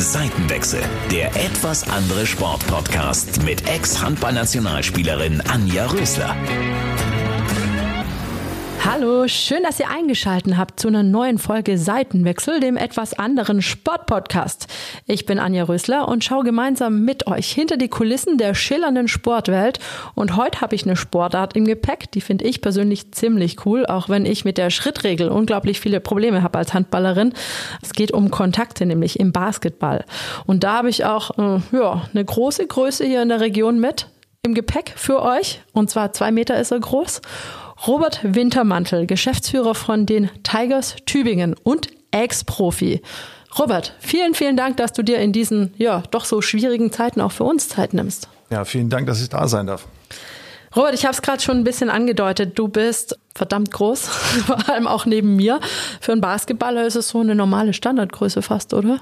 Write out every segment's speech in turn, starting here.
Seitenwechsel, der etwas andere Sportpodcast mit Ex-Handballnationalspielerin Anja Rösler. Hallo, schön, dass ihr eingeschaltet habt zu einer neuen Folge Seitenwechsel, dem etwas anderen Sportpodcast. Ich bin Anja Rösler und schaue gemeinsam mit euch hinter die Kulissen der schillernden Sportwelt. Und heute habe ich eine Sportart im Gepäck, die finde ich persönlich ziemlich cool, auch wenn ich mit der Schrittregel unglaublich viele Probleme habe als Handballerin. Es geht um Kontakte, nämlich im Basketball. Und da habe ich auch äh, ja, eine große Größe hier in der Region mit im Gepäck für euch. Und zwar zwei Meter ist er groß. Robert Wintermantel, Geschäftsführer von den Tigers Tübingen und Ex-Profi. Robert, vielen, vielen Dank, dass du dir in diesen ja doch so schwierigen Zeiten auch für uns Zeit nimmst. Ja, vielen Dank, dass ich da sein darf. Robert, ich habe es gerade schon ein bisschen angedeutet. Du bist verdammt groß, vor allem auch neben mir. Für einen Basketballer ist es so eine normale Standardgröße fast, oder?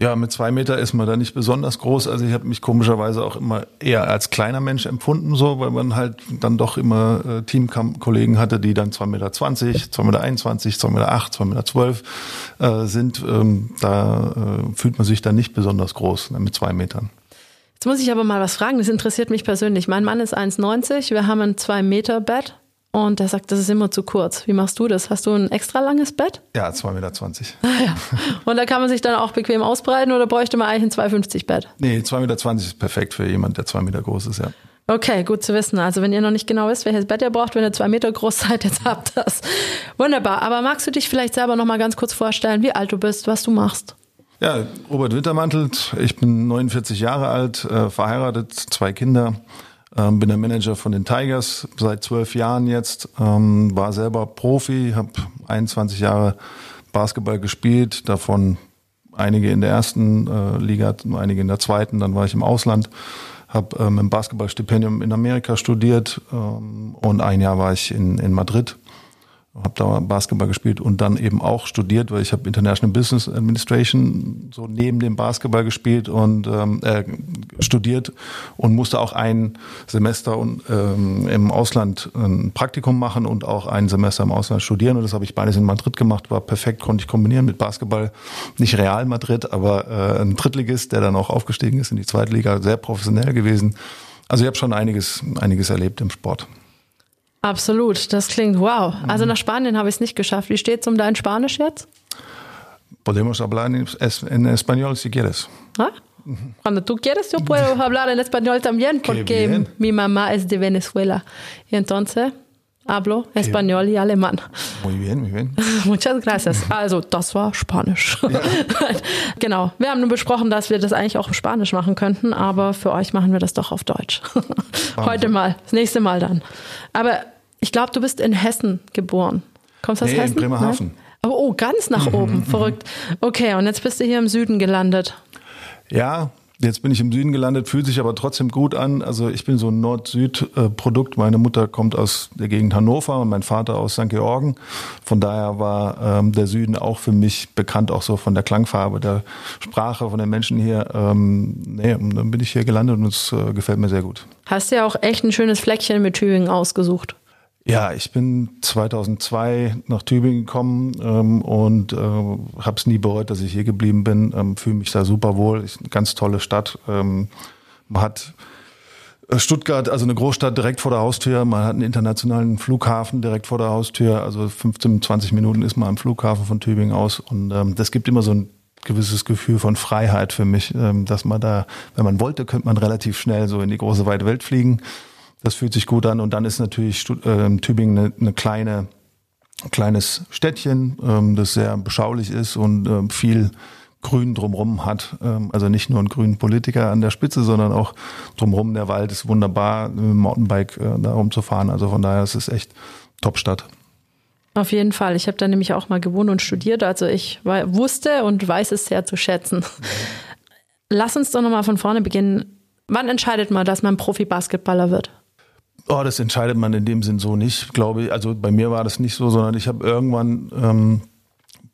Ja, mit zwei Meter ist man da nicht besonders groß. Also ich habe mich komischerweise auch immer eher als kleiner Mensch empfunden, so, weil man halt dann doch immer äh, Teamkollegen hatte, die dann zwei Meter, zwanzig, zwei Meter, einundzwanzig, zwei Meter acht, zwei Meter zwölf äh, sind. Ähm, da äh, fühlt man sich dann nicht besonders groß ne, mit zwei Metern. Jetzt muss ich aber mal was fragen, das interessiert mich persönlich. Mein Mann ist 1,90, wir haben ein 2-Meter-Bett. Und der sagt, das ist immer zu kurz. Wie machst du das? Hast du ein extra langes Bett? Ja, 2,20 Meter. Ah, ja. Und da kann man sich dann auch bequem ausbreiten oder bräuchte man eigentlich ein 2,50 Bett? Nee, 2,20 Meter ist perfekt für jemanden, der 2 Meter groß ist, ja. Okay, gut zu wissen. Also wenn ihr noch nicht genau wisst, welches Bett ihr braucht, wenn ihr zwei Meter groß seid, jetzt habt ihr das. Wunderbar. Aber magst du dich vielleicht selber noch mal ganz kurz vorstellen, wie alt du bist, was du machst? Ja, Robert Wintermantel. Ich bin 49 Jahre alt, äh, verheiratet, zwei Kinder. Ähm, bin der Manager von den Tigers seit zwölf Jahren jetzt, ähm, war selber Profi, habe 21 Jahre Basketball gespielt, davon einige in der ersten äh, Liga, einige in der zweiten, dann war ich im Ausland, habe ähm, im Basketballstipendium in Amerika studiert ähm, und ein Jahr war ich in, in Madrid habe da Basketball gespielt und dann eben auch studiert, weil ich habe International Business Administration so neben dem Basketball gespielt und ähm, äh, studiert und musste auch ein Semester und, ähm, im Ausland ein Praktikum machen und auch ein Semester im Ausland studieren und das habe ich beides in Madrid gemacht, war perfekt, konnte ich kombinieren mit Basketball, nicht Real Madrid, aber äh, ein Drittligist, der dann auch aufgestiegen ist in die Zweitliga, sehr professionell gewesen. Also ich habe schon einiges, einiges erlebt im Sport. Absolut, das klingt wow. Also nach Spanien habe ich es nicht geschafft. Wie steht es um dein Spanisch jetzt? Podemos hablar en español si quieres. ¿Ah? Cuando tú quieres, yo puedo hablar en español también, porque mi mamá es de Venezuela. Y entonces hablo español y alemán. Muy bien, muy bien. Muchas gracias. Also, das war Spanisch. Ja. genau. Wir haben nur besprochen, dass wir das eigentlich auch auf Spanisch machen könnten, aber für euch machen wir das doch auf Deutsch. Heute mal, das nächste Mal dann. Aber ich glaube, du bist in Hessen geboren. Kommst du aus nee, Hessen? In Bremerhaven. Oh, oh, ganz nach oben. Verrückt. Okay, und jetzt bist du hier im Süden gelandet. Ja, Jetzt bin ich im Süden gelandet, fühlt sich aber trotzdem gut an. Also ich bin so ein Nord-Süd-Produkt. Meine Mutter kommt aus der Gegend Hannover und mein Vater aus St. Georgen. Von daher war ähm, der Süden auch für mich bekannt, auch so von der Klangfarbe, der Sprache, von den Menschen hier. Ähm, nee, und dann bin ich hier gelandet und es äh, gefällt mir sehr gut. Hast ja auch echt ein schönes Fleckchen mit Tübingen ausgesucht. Ja, ich bin 2002 nach Tübingen gekommen ähm, und äh, habe es nie bereut, dass ich hier geblieben bin. Ähm, Fühle mich da super wohl. Ist eine ganz tolle Stadt. Ähm, man hat äh, Stuttgart, also eine Großstadt direkt vor der Haustür. Man hat einen internationalen Flughafen direkt vor der Haustür. Also 15, 20 Minuten ist man am Flughafen von Tübingen aus. Und ähm, das gibt immer so ein gewisses Gefühl von Freiheit für mich, ähm, dass man da, wenn man wollte, könnte man relativ schnell so in die große weite Welt fliegen. Das fühlt sich gut an. Und dann ist natürlich äh, Tübingen eine, eine kleine, ein kleines Städtchen, ähm, das sehr beschaulich ist und ähm, viel Grün drumherum hat. Ähm, also nicht nur ein grünen Politiker an der Spitze, sondern auch drumherum. Der Wald ist wunderbar, mit dem Mountainbike äh, da rumzufahren. Also von daher ist es echt Top-Stadt. Auf jeden Fall. Ich habe da nämlich auch mal gewohnt und studiert. Also ich wusste und weiß es sehr zu schätzen. Lass uns doch nochmal von vorne beginnen. Wann entscheidet man, dass man Profi-Basketballer wird? Oh, das entscheidet man in dem Sinn so nicht, glaube ich. Also bei mir war das nicht so, sondern ich habe irgendwann ähm,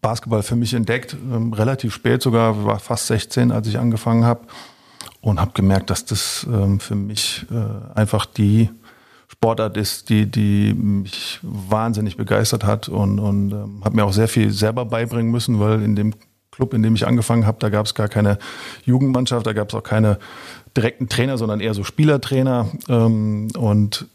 Basketball für mich entdeckt, ähm, relativ spät sogar, war fast 16, als ich angefangen habe und habe gemerkt, dass das ähm, für mich äh, einfach die Sportart ist, die, die mich wahnsinnig begeistert hat und, und ähm, habe mir auch sehr viel selber beibringen müssen, weil in dem Club, in dem ich angefangen habe, da gab es gar keine Jugendmannschaft, da gab es auch keine direkten Trainer, sondern eher so Spielertrainer. Ähm, und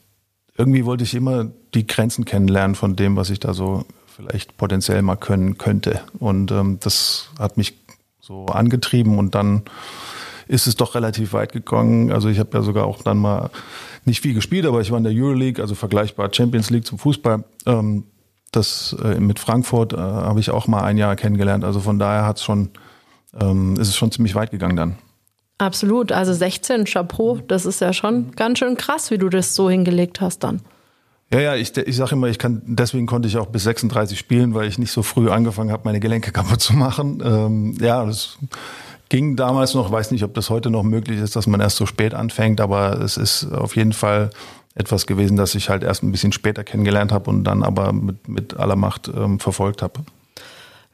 irgendwie wollte ich immer die Grenzen kennenlernen von dem, was ich da so vielleicht potenziell mal können könnte. Und ähm, das hat mich so angetrieben und dann ist es doch relativ weit gegangen. Also ich habe ja sogar auch dann mal nicht viel gespielt, aber ich war in der Euroleague, also vergleichbar Champions League zum Fußball. Ähm, das äh, mit Frankfurt äh, habe ich auch mal ein Jahr kennengelernt. Also von daher hat's schon, ähm, ist es schon ziemlich weit gegangen dann. Absolut. Also 16, Chapeau, das ist ja schon ganz schön krass, wie du das so hingelegt hast dann. Ja, ja, ich, ich sage immer, ich kann, deswegen konnte ich auch bis 36 spielen, weil ich nicht so früh angefangen habe, meine Gelenke kaputt zu machen. Ähm, ja, das ging damals noch, weiß nicht, ob das heute noch möglich ist, dass man erst so spät anfängt, aber es ist auf jeden Fall etwas gewesen, das ich halt erst ein bisschen später kennengelernt habe und dann aber mit, mit aller Macht ähm, verfolgt habe.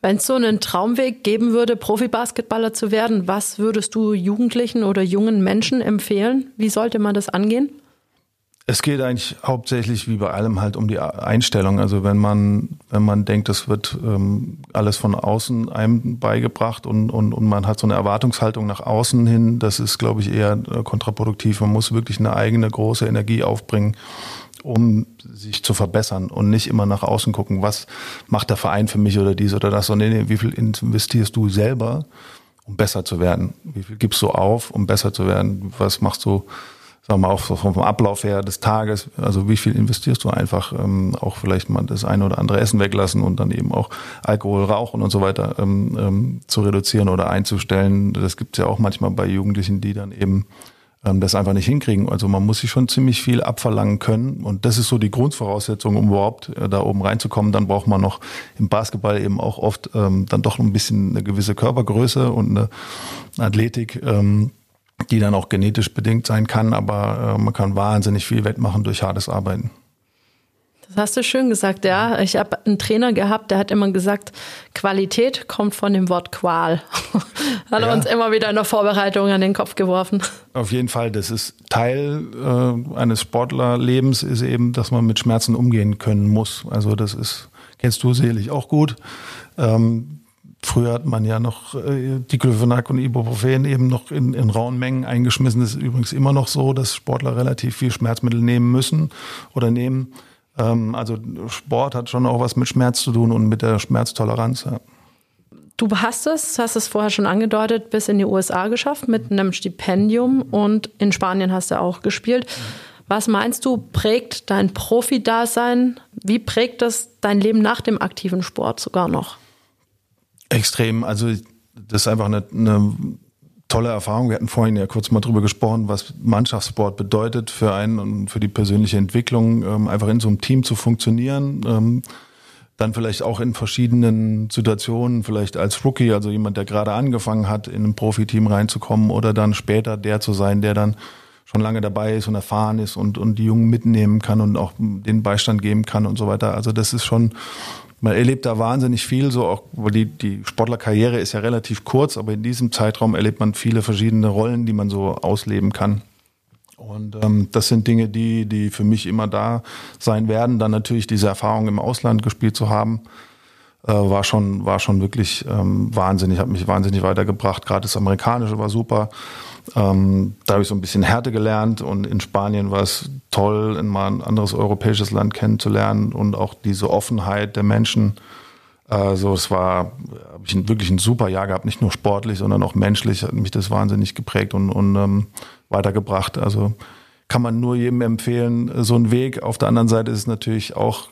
Wenn es so einen Traumweg geben würde, Profibasketballer zu werden, was würdest du Jugendlichen oder jungen Menschen empfehlen? Wie sollte man das angehen? Es geht eigentlich hauptsächlich wie bei allem halt um die Einstellung. Also wenn man, wenn man denkt, das wird ähm, alles von außen einem beigebracht und, und, und man hat so eine Erwartungshaltung nach außen hin, das ist, glaube ich, eher äh, kontraproduktiv. Man muss wirklich eine eigene große Energie aufbringen, um sich zu verbessern und nicht immer nach außen gucken, was macht der Verein für mich oder dies oder das, sondern nee, wie viel investierst du selber, um besser zu werden? Wie viel gibst du auf, um besser zu werden? Was machst du? sagen wir mal, auch vom Ablauf her des Tages, also wie viel investierst du einfach, ähm, auch vielleicht mal das eine oder andere Essen weglassen und dann eben auch Alkohol, Rauchen und so weiter ähm, ähm, zu reduzieren oder einzustellen. Das gibt es ja auch manchmal bei Jugendlichen, die dann eben ähm, das einfach nicht hinkriegen. Also man muss sich schon ziemlich viel abverlangen können und das ist so die Grundvoraussetzung, um überhaupt äh, da oben reinzukommen. Dann braucht man noch im Basketball eben auch oft ähm, dann doch ein bisschen eine gewisse Körpergröße und eine Athletik. Ähm, die dann auch genetisch bedingt sein kann, aber äh, man kann wahnsinnig viel wettmachen durch hartes Arbeiten. Das hast du schön gesagt, ja. Ich habe einen Trainer gehabt, der hat immer gesagt, Qualität kommt von dem Wort Qual. hat er ja. uns immer wieder in der Vorbereitung an den Kopf geworfen. Auf jeden Fall, das ist Teil äh, eines Sportlerlebens, ist eben, dass man mit Schmerzen umgehen können muss. Also das ist, kennst du sicherlich auch gut. Ähm, Früher hat man ja noch äh, Diclofenac und Ibuprofen eben noch in, in rauen Mengen eingeschmissen. Das ist übrigens immer noch so, dass Sportler relativ viel Schmerzmittel nehmen müssen oder nehmen. Ähm, also Sport hat schon auch was mit Schmerz zu tun und mit der Schmerztoleranz. Ja. Du hast es, hast es vorher schon angedeutet, bis in die USA geschafft mit einem Stipendium und in Spanien hast du auch gespielt. Was meinst du, prägt dein Profi-Dasein? Wie prägt das dein Leben nach dem aktiven Sport sogar noch? Extrem. Also das ist einfach eine, eine tolle Erfahrung. Wir hatten vorhin ja kurz mal drüber gesprochen, was Mannschaftssport bedeutet für einen und für die persönliche Entwicklung, ähm, einfach in so einem Team zu funktionieren. Ähm, dann vielleicht auch in verschiedenen Situationen, vielleicht als Rookie, also jemand, der gerade angefangen hat, in ein Profiteam reinzukommen oder dann später der zu sein, der dann schon lange dabei ist und erfahren ist und, und die Jungen mitnehmen kann und auch den Beistand geben kann und so weiter. Also das ist schon man erlebt da wahnsinnig viel, so auch, weil die, die Sportlerkarriere ist ja relativ kurz, aber in diesem Zeitraum erlebt man viele verschiedene Rollen, die man so ausleben kann. Und ähm, das sind Dinge, die, die für mich immer da sein werden. Dann natürlich diese Erfahrung im Ausland gespielt zu haben, äh, war schon, war schon wirklich ähm, wahnsinnig, hat mich wahnsinnig weitergebracht. Gerade das Amerikanische war super. Ähm, da habe ich so ein bisschen Härte gelernt und in Spanien war es toll, mal ein anderes europäisches Land kennenzulernen und auch diese Offenheit der Menschen. Also es war, habe ich wirklich ein super Jahr gehabt, nicht nur sportlich, sondern auch menschlich hat mich das wahnsinnig geprägt und, und ähm, weitergebracht. Also kann man nur jedem empfehlen, so ein Weg. Auf der anderen Seite ist es natürlich auch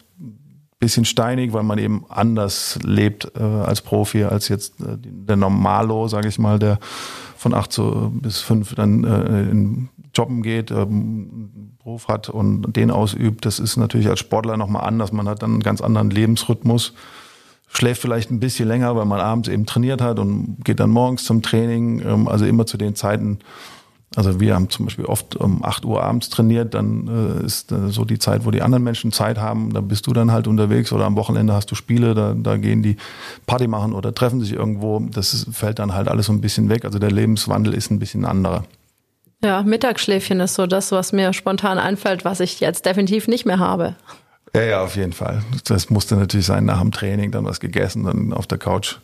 bisschen steinig, weil man eben anders lebt äh, als Profi, als jetzt äh, der Normalo, sage ich mal, der von acht zu, bis fünf dann äh, in Jobben geht, ähm, Beruf hat und den ausübt. Das ist natürlich als Sportler nochmal anders. Man hat dann einen ganz anderen Lebensrhythmus schläft vielleicht ein bisschen länger, weil man abends eben trainiert hat und geht dann morgens zum Training. Ähm, also immer zu den Zeiten, also wir haben zum Beispiel oft um 8 Uhr abends trainiert, dann äh, ist äh, so die Zeit, wo die anderen Menschen Zeit haben, da bist du dann halt unterwegs oder am Wochenende hast du Spiele, da, da gehen die Party machen oder treffen sich irgendwo. Das ist, fällt dann halt alles so ein bisschen weg. Also der Lebenswandel ist ein bisschen anderer. Ja, Mittagsschläfchen ist so das, was mir spontan einfällt, was ich jetzt definitiv nicht mehr habe. Ja, ja, auf jeden Fall. Das musste natürlich sein, nach dem Training dann was gegessen, dann auf der Couch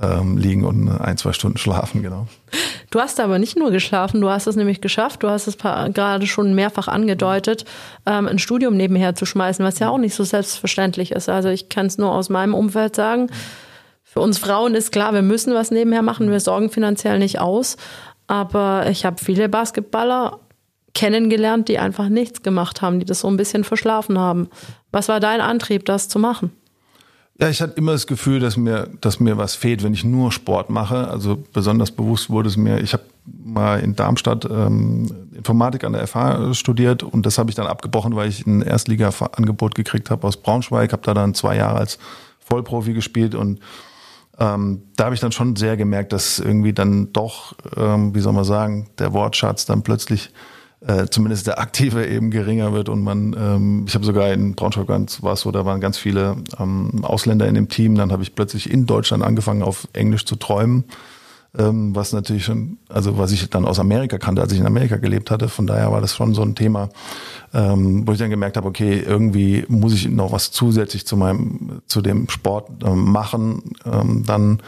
ähm, liegen und ein, zwei Stunden schlafen, genau. Du hast aber nicht nur geschlafen, du hast es nämlich geschafft, du hast es gerade schon mehrfach angedeutet, ähm, ein Studium nebenher zu schmeißen, was ja auch nicht so selbstverständlich ist. Also ich kann es nur aus meinem Umfeld sagen. Für uns Frauen ist klar, wir müssen was nebenher machen, wir sorgen finanziell nicht aus. Aber ich habe viele Basketballer kennengelernt, die einfach nichts gemacht haben, die das so ein bisschen verschlafen haben. Was war dein Antrieb, das zu machen? Ja, ich hatte immer das Gefühl, dass mir, dass mir was fehlt, wenn ich nur Sport mache. Also besonders bewusst wurde es mir, ich habe mal in Darmstadt ähm, Informatik an der FH studiert und das habe ich dann abgebrochen, weil ich ein Erstliga-Angebot gekriegt habe aus Braunschweig, habe da dann zwei Jahre als Vollprofi gespielt und ähm, da habe ich dann schon sehr gemerkt, dass irgendwie dann doch, ähm, wie soll man sagen, der Wortschatz dann plötzlich äh, zumindest der aktive eben geringer wird und man, ähm, ich habe sogar in Braunschweig ganz war so, da waren ganz viele ähm, Ausländer in dem Team, dann habe ich plötzlich in Deutschland angefangen auf Englisch zu träumen, ähm, was natürlich schon, also was ich dann aus Amerika kannte, als ich in Amerika gelebt hatte, von daher war das schon so ein Thema, ähm, wo ich dann gemerkt habe, okay, irgendwie muss ich noch was zusätzlich zu meinem, zu dem Sport ähm, machen, ähm, dann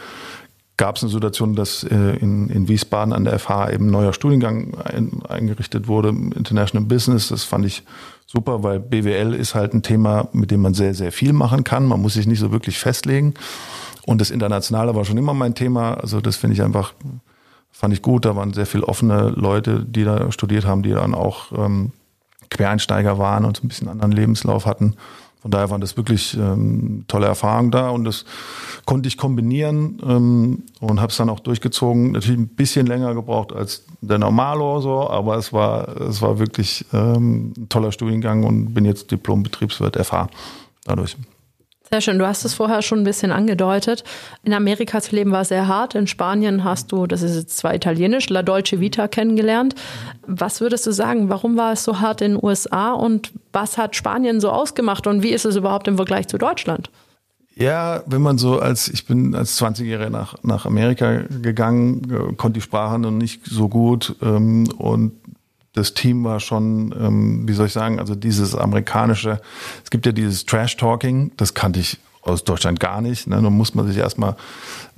gab es eine Situation, dass äh, in, in Wiesbaden an der FH eben ein neuer Studiengang ein, eingerichtet wurde, International Business. Das fand ich super, weil BWL ist halt ein Thema, mit dem man sehr, sehr viel machen kann. Man muss sich nicht so wirklich festlegen. Und das Internationale war schon immer mein Thema. Also das finde ich einfach, fand ich gut. Da waren sehr viel offene Leute, die da studiert haben, die dann auch ähm, Quereinsteiger waren und so ein bisschen anderen Lebenslauf hatten. Von daher waren das wirklich ähm, tolle Erfahrungen da und das konnte ich kombinieren ähm, und habe es dann auch durchgezogen. Natürlich ein bisschen länger gebraucht als der Normalo so, aber es war es war wirklich ähm, ein toller Studiengang und bin jetzt Diplom-Betriebswirt FH dadurch. Sehr schön. Du hast es vorher schon ein bisschen angedeutet. In Amerika zu leben war sehr hart. In Spanien hast du, das ist jetzt zwar italienisch, La Dolce Vita kennengelernt. Was würdest du sagen? Warum war es so hart in den USA und was hat Spanien so ausgemacht und wie ist es überhaupt im Vergleich zu Deutschland? Ja, wenn man so als, ich bin als 20-Jähriger nach, nach Amerika gegangen, äh, konnte die Sprache noch nicht so gut ähm, und das Team war schon, ähm, wie soll ich sagen, also dieses amerikanische, es gibt ja dieses Trash-Talking, das kannte ich aus Deutschland gar nicht. Ne? Nun muss man sich erstmal,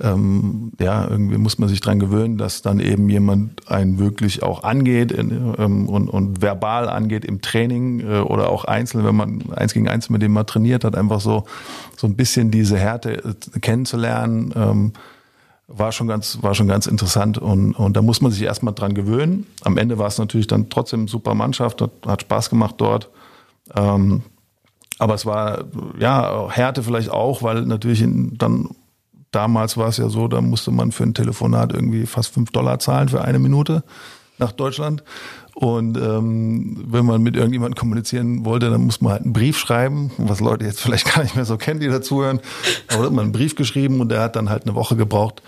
ähm, ja, irgendwie muss man sich dran gewöhnen, dass dann eben jemand einen wirklich auch angeht in, ähm, und, und verbal angeht im Training äh, oder auch einzeln, wenn man eins gegen eins mit dem mal trainiert hat, einfach so, so ein bisschen diese Härte äh, kennenzulernen. Ähm, war schon ganz, war schon ganz interessant und, und da muss man sich erstmal dran gewöhnen. Am Ende war es natürlich dann trotzdem super Mannschaft, hat, hat Spaß gemacht dort. Ähm, aber es war, ja, Härte vielleicht auch, weil natürlich in, dann, damals war es ja so, da musste man für ein Telefonat irgendwie fast fünf Dollar zahlen für eine Minute nach Deutschland. Und ähm, wenn man mit irgendjemandem kommunizieren wollte, dann muss man halt einen Brief schreiben, was Leute jetzt vielleicht gar nicht mehr so kennen, die dazuhören. Aber da hat man einen Brief geschrieben und der hat dann halt eine Woche gebraucht,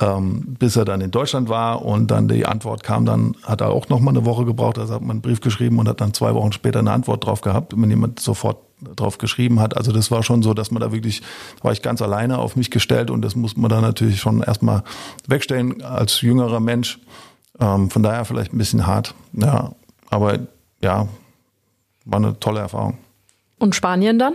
ähm, bis er dann in Deutschland war und dann die Antwort kam, dann hat er auch noch mal eine Woche gebraucht, also hat man einen Brief geschrieben und hat dann zwei Wochen später eine Antwort drauf gehabt, wenn jemand sofort drauf geschrieben hat. Also das war schon so, dass man da wirklich, da war ich ganz alleine auf mich gestellt und das muss man dann natürlich schon erstmal wegstellen als jüngerer Mensch. Ähm, von daher vielleicht ein bisschen hart. Ja, aber ja, war eine tolle Erfahrung. Und Spanien dann?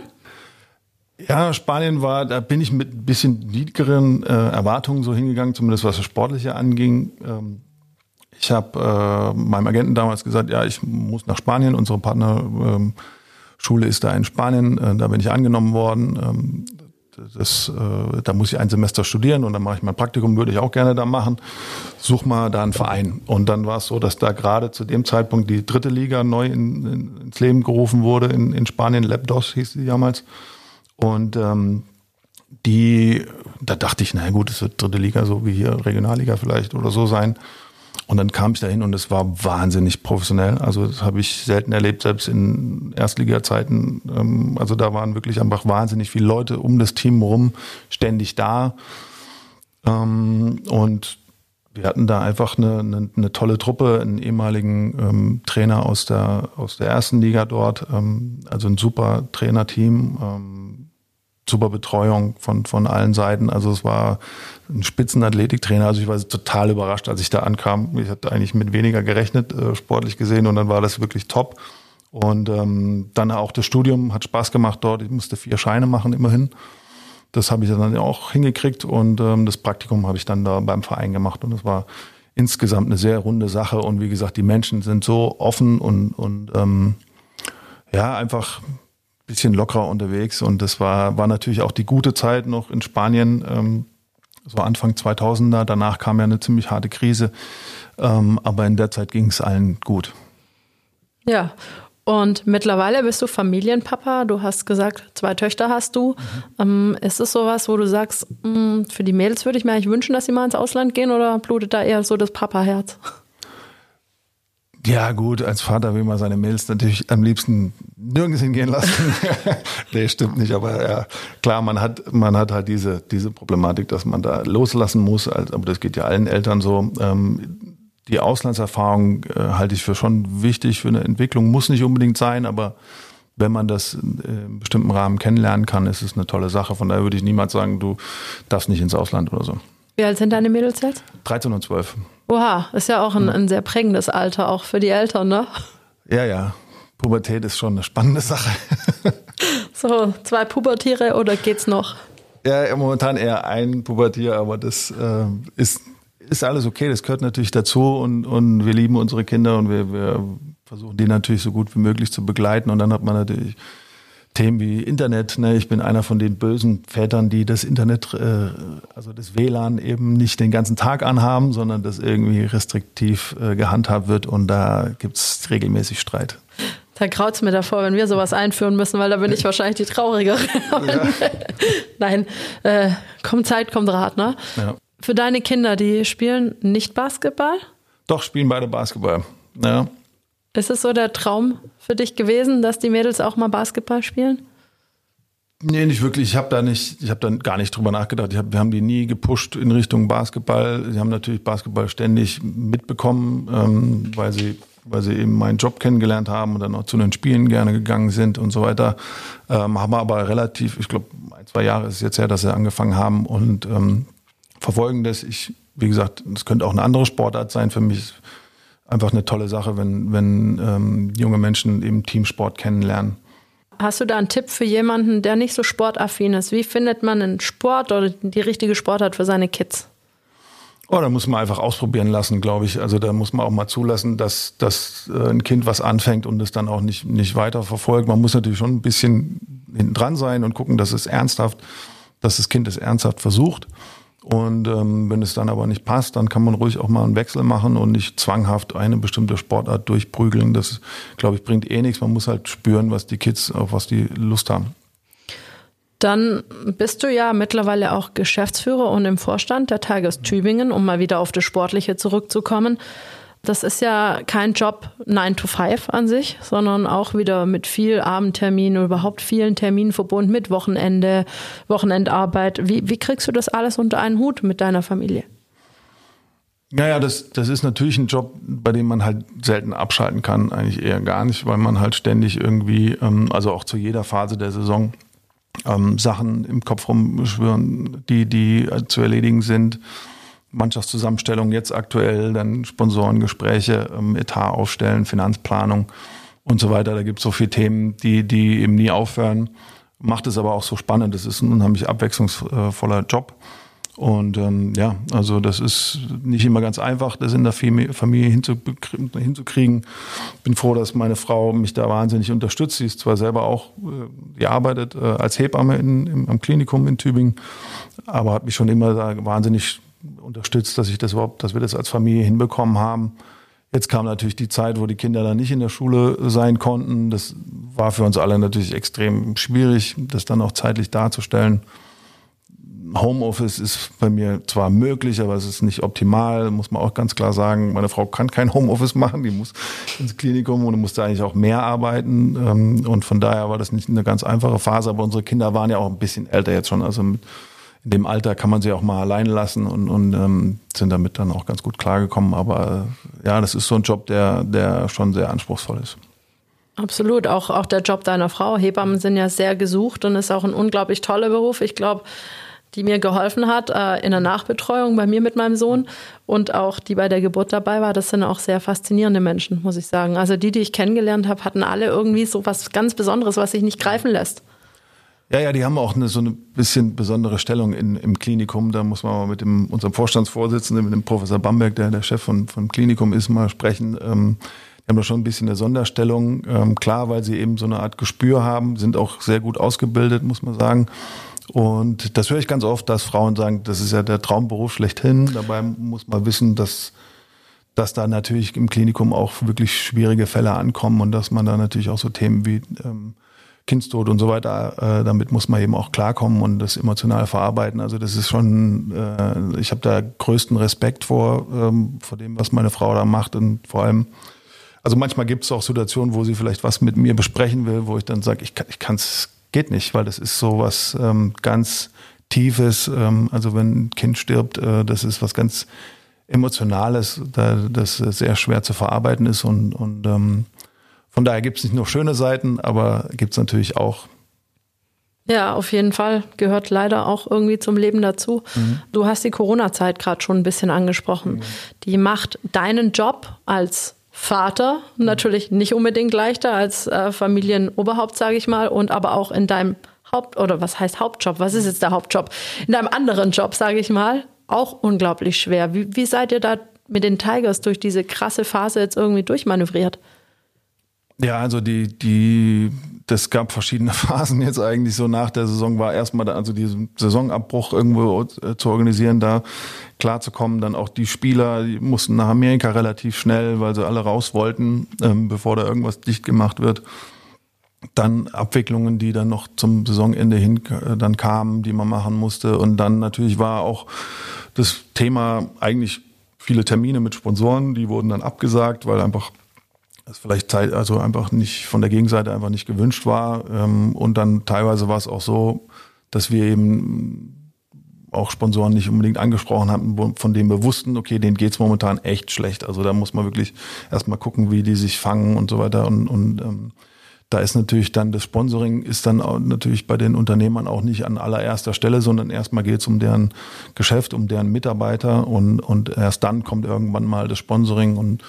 Ja, Spanien war, da bin ich mit ein bisschen niedrigeren äh, Erwartungen so hingegangen, zumindest was das Sportliche anging. Ähm, ich habe äh, meinem Agenten damals gesagt, ja, ich muss nach Spanien. Unsere Partnerschule ähm, ist da in Spanien. Äh, da bin ich angenommen worden. Ähm, das, äh, da muss ich ein Semester studieren und dann mache ich mein Praktikum, würde ich auch gerne da machen. Such mal da einen Verein. Und dann war es so, dass da gerade zu dem Zeitpunkt die dritte Liga neu in, in, ins Leben gerufen wurde in, in Spanien, Lepdos hieß sie damals. Und ähm, die, da dachte ich, na gut, es wird dritte Liga, so wie hier Regionalliga vielleicht oder so sein. Und dann kam ich dahin und es war wahnsinnig professionell. Also das habe ich selten erlebt, selbst in Erstliga-Zeiten. Ähm, also da waren wirklich einfach wahnsinnig viele Leute um das Team rum, ständig da. Ähm, und wir hatten da einfach eine, eine, eine tolle Truppe, einen ehemaligen ähm, Trainer aus der, aus der ersten Liga dort, also ein super Trainerteam, super Betreuung von, von allen Seiten. Also es war ein Spitzenathletiktrainer. Also ich war total überrascht, als ich da ankam. Ich hatte eigentlich mit weniger gerechnet, äh, sportlich gesehen, und dann war das wirklich top. Und ähm, dann auch das Studium hat Spaß gemacht dort. Ich musste vier Scheine machen, immerhin. das habe ich dann auch hingekriegt und ähm, das Praktikum habe ich dann da beim Verein gemacht und es war insgesamt eine sehr runde Sache und wie gesagt, die Menschen sind so offen und, und ähm, ja, einfach ein bisschen lockerer unterwegs und das war, war natürlich auch die gute Zeit noch in Spanien, ähm, so Anfang 2000er, danach kam ja eine ziemlich harte Krise, ähm, aber in der Zeit ging es allen gut. Ja, und mittlerweile bist du Familienpapa. Du hast gesagt, zwei Töchter hast du. Mhm. Ähm, ist es sowas, wo du sagst, mh, hm, für die Mädels würde ich mir eigentlich wünschen, dass sie mal ins Ausland gehen oder blutet da eher so das Papa-Herz? Ja, gut, als Vater will man seine Mädels natürlich am liebsten nirgends hingehen lassen. nee, stimmt nicht, aber ja, klar, man hat, man hat halt diese, diese Problematik, dass man da loslassen muss, aber das geht ja allen Eltern so. Ähm, die Auslandserfahrung äh, halte ich für schon wichtig für eine Entwicklung. Muss nicht unbedingt sein, aber wenn man das in einem bestimmten Rahmen kennenlernen kann, ist es eine tolle Sache. Von daher würde ich niemals sagen, du darfst nicht ins Ausland oder so. Wie alt sind deine Mädels jetzt? 13 und 12. Oha, ist ja auch ein, ein sehr prägendes Alter, auch für die Eltern, ne? Ja, ja. Pubertät ist schon eine spannende Sache. so, zwei Pubertiere oder geht's noch? Ja, momentan eher ein Pubertier, aber das äh, ist ist alles okay, das gehört natürlich dazu und, und wir lieben unsere Kinder und wir, wir versuchen die natürlich so gut wie möglich zu begleiten und dann hat man natürlich Themen wie Internet. Ne? Ich bin einer von den bösen Vätern, die das Internet, äh, also das WLAN eben nicht den ganzen Tag anhaben, sondern das irgendwie restriktiv äh, gehandhabt wird und da gibt's regelmäßig Streit. Da graut's mir davor, wenn wir sowas einführen müssen, weil da bin ich wahrscheinlich die Traurigere. Ja. Nein, äh, kommt Zeit, kommt Rat, ne? Ja. Für deine Kinder, die spielen nicht Basketball? Doch, spielen beide Basketball. Ja. Ist es so der Traum für dich gewesen, dass die Mädels auch mal Basketball spielen? Nee, nicht wirklich. Ich habe da nicht, ich habe da gar nicht drüber nachgedacht. Hab, wir haben die nie gepusht in Richtung Basketball. Sie haben natürlich Basketball ständig mitbekommen, ähm, weil sie, weil sie eben meinen Job kennengelernt haben und dann auch zu den Spielen gerne gegangen sind und so weiter. Ähm, haben aber relativ, ich glaube, ein, zwei Jahre ist es jetzt her, dass sie angefangen haben und ähm, verfolgen das. Ich, wie gesagt, es könnte auch eine andere Sportart sein. Für mich einfach eine tolle Sache, wenn, wenn ähm, junge Menschen eben Teamsport kennenlernen. Hast du da einen Tipp für jemanden, der nicht so sportaffin ist? Wie findet man einen Sport oder die richtige Sportart für seine Kids? Oh, da muss man einfach ausprobieren lassen, glaube ich. Also da muss man auch mal zulassen, dass, dass äh, ein Kind was anfängt und es dann auch nicht, nicht weiter verfolgt. Man muss natürlich schon ein bisschen hinten dran sein und gucken, dass es ernsthaft, dass das Kind es ernsthaft versucht. Und ähm, wenn es dann aber nicht passt, dann kann man ruhig auch mal einen Wechsel machen und nicht zwanghaft eine bestimmte Sportart durchprügeln. Das, glaube ich, bringt eh nichts. Man muss halt spüren, was die Kids, auf was die Lust haben. Dann bist du ja mittlerweile auch Geschäftsführer und im Vorstand der Tigers Tübingen, um mal wieder auf das Sportliche zurückzukommen. Das ist ja kein Job 9 to 5 an sich, sondern auch wieder mit viel Abendterminen, überhaupt vielen Terminen verbunden mit Wochenende, Wochenendarbeit. Wie, wie kriegst du das alles unter einen Hut mit deiner Familie? Naja, das, das ist natürlich ein Job, bei dem man halt selten abschalten kann, eigentlich eher gar nicht, weil man halt ständig irgendwie, ähm, also auch zu jeder Phase der Saison, ähm, Sachen im Kopf rumschwören, die, die zu erledigen sind. Mannschaftszusammenstellung jetzt aktuell, dann Sponsorengespräche, ähm, Etat aufstellen, Finanzplanung und so weiter. Da gibt es so viele Themen, die, die eben nie aufhören. Macht es aber auch so spannend. Das ist ein unheimlich abwechslungsvoller Job. Und ähm, ja, also das ist nicht immer ganz einfach, das in der Familie hinzukriegen. Bin froh, dass meine Frau mich da wahnsinnig unterstützt. Sie ist zwar selber auch, äh, arbeitet äh, als Hebamme in, im, am Klinikum in Tübingen, aber hat mich schon immer da wahnsinnig unterstützt, dass ich das überhaupt, dass wir das als Familie hinbekommen haben. Jetzt kam natürlich die Zeit, wo die Kinder dann nicht in der Schule sein konnten. Das war für uns alle natürlich extrem schwierig, das dann auch zeitlich darzustellen. Homeoffice ist bei mir zwar möglich, aber es ist nicht optimal, muss man auch ganz klar sagen. Meine Frau kann kein Homeoffice machen, die muss ins Klinikum und musste eigentlich auch mehr arbeiten. Ähm, und von daher war das nicht eine ganz einfache Phase, aber unsere Kinder waren ja auch ein bisschen älter jetzt schon. Also mit in dem Alter kann man sie auch mal alleine lassen und, und ähm, sind damit dann auch ganz gut klargekommen. Aber äh, ja, das ist so ein Job, der, der schon sehr anspruchsvoll ist. Absolut, auch, auch der Job deiner Frau. Hebammen sind ja sehr gesucht und ist auch ein unglaublich toller Beruf. Ich glaube, die mir geholfen hat äh, in der Nachbetreuung bei mir mit meinem Sohn und auch die bei der Geburt dabei war. Das sind auch sehr faszinierende Menschen, muss ich sagen. Also die, die ich kennengelernt habe, hatten alle irgendwie so was ganz Besonderes, was sich nicht greifen lässt. Ja, ja, die haben auch eine, so eine bisschen besondere Stellung in, im Klinikum. Da muss man mal mit dem, unserem Vorstandsvorsitzenden, mit dem Professor Bamberg, der der Chef von, vom Klinikum ist, mal sprechen. Ähm, die haben da schon ein bisschen eine Sonderstellung. Ähm, klar, weil sie eben so eine Art Gespür haben, sind auch sehr gut ausgebildet, muss man sagen. Und das höre ich ganz oft, dass Frauen sagen, das ist ja der Traumberuf schlechthin. Dabei muss man wissen, dass, dass da natürlich im Klinikum auch wirklich schwierige Fälle ankommen und dass man da natürlich auch so Themen wie ähm, Kindstod und so weiter, äh, damit muss man eben auch klarkommen und das emotional verarbeiten. Also das ist schon, äh, ich habe da größten Respekt vor, ähm, vor dem, was meine Frau da macht und vor allem, also manchmal gibt es auch Situationen, wo sie vielleicht was mit mir besprechen will, wo ich dann sage, ich, ich kann es, geht nicht, weil das ist so was ähm, ganz Tiefes. Ähm, also wenn ein Kind stirbt, äh, das ist was ganz Emotionales, da, das sehr schwer zu verarbeiten ist und, und ähm, von daher gibt es nicht nur schöne Seiten, aber gibt es natürlich auch. Ja, auf jeden Fall. Gehört leider auch irgendwie zum Leben dazu. Mhm. Du hast die Corona-Zeit gerade schon ein bisschen angesprochen. Mhm. Die macht deinen Job als Vater natürlich nicht unbedingt leichter als äh, Familienoberhaupt, sage ich mal, und aber auch in deinem Haupt- oder was heißt Hauptjob? Was ist jetzt der Hauptjob? In deinem anderen Job, sage ich mal, auch unglaublich schwer. Wie, wie seid ihr da mit den Tigers durch diese krasse Phase jetzt irgendwie durchmanövriert? Ja, also die, die, das gab verschiedene Phasen jetzt eigentlich so nach der Saison war erstmal also diesen Saisonabbruch irgendwo äh, zu organisieren, da klarzukommen. Dann auch die Spieler, die mussten nach Amerika relativ schnell, weil sie alle raus wollten, ähm, bevor da irgendwas dicht gemacht wird. Dann Abwicklungen, die dann noch zum Saisonende hin äh, dann kamen, die man machen musste. Und dann natürlich war auch das Thema eigentlich viele Termine mit Sponsoren, die wurden dann abgesagt, weil einfach das vielleicht Zeit, also einfach nicht von der Gegenseite einfach nicht gewünscht war. Ähm, und dann teilweise war es auch so, dass wir eben auch Sponsoren nicht unbedingt angesprochen hatten, von denen wir wussten, okay, denen geht's momentan echt schlecht. Also da muss man wirklich erstmal gucken, wie die sich fangen und so weiter. Und, und ähm, da ist natürlich dann das Sponsoring ist dann auch natürlich bei den Unternehmern auch nicht an allererster Stelle, sondern erstmal geht's um deren Geschäft, um deren Mitarbeiter und, und erst dann kommt irgendwann mal das Sponsoring und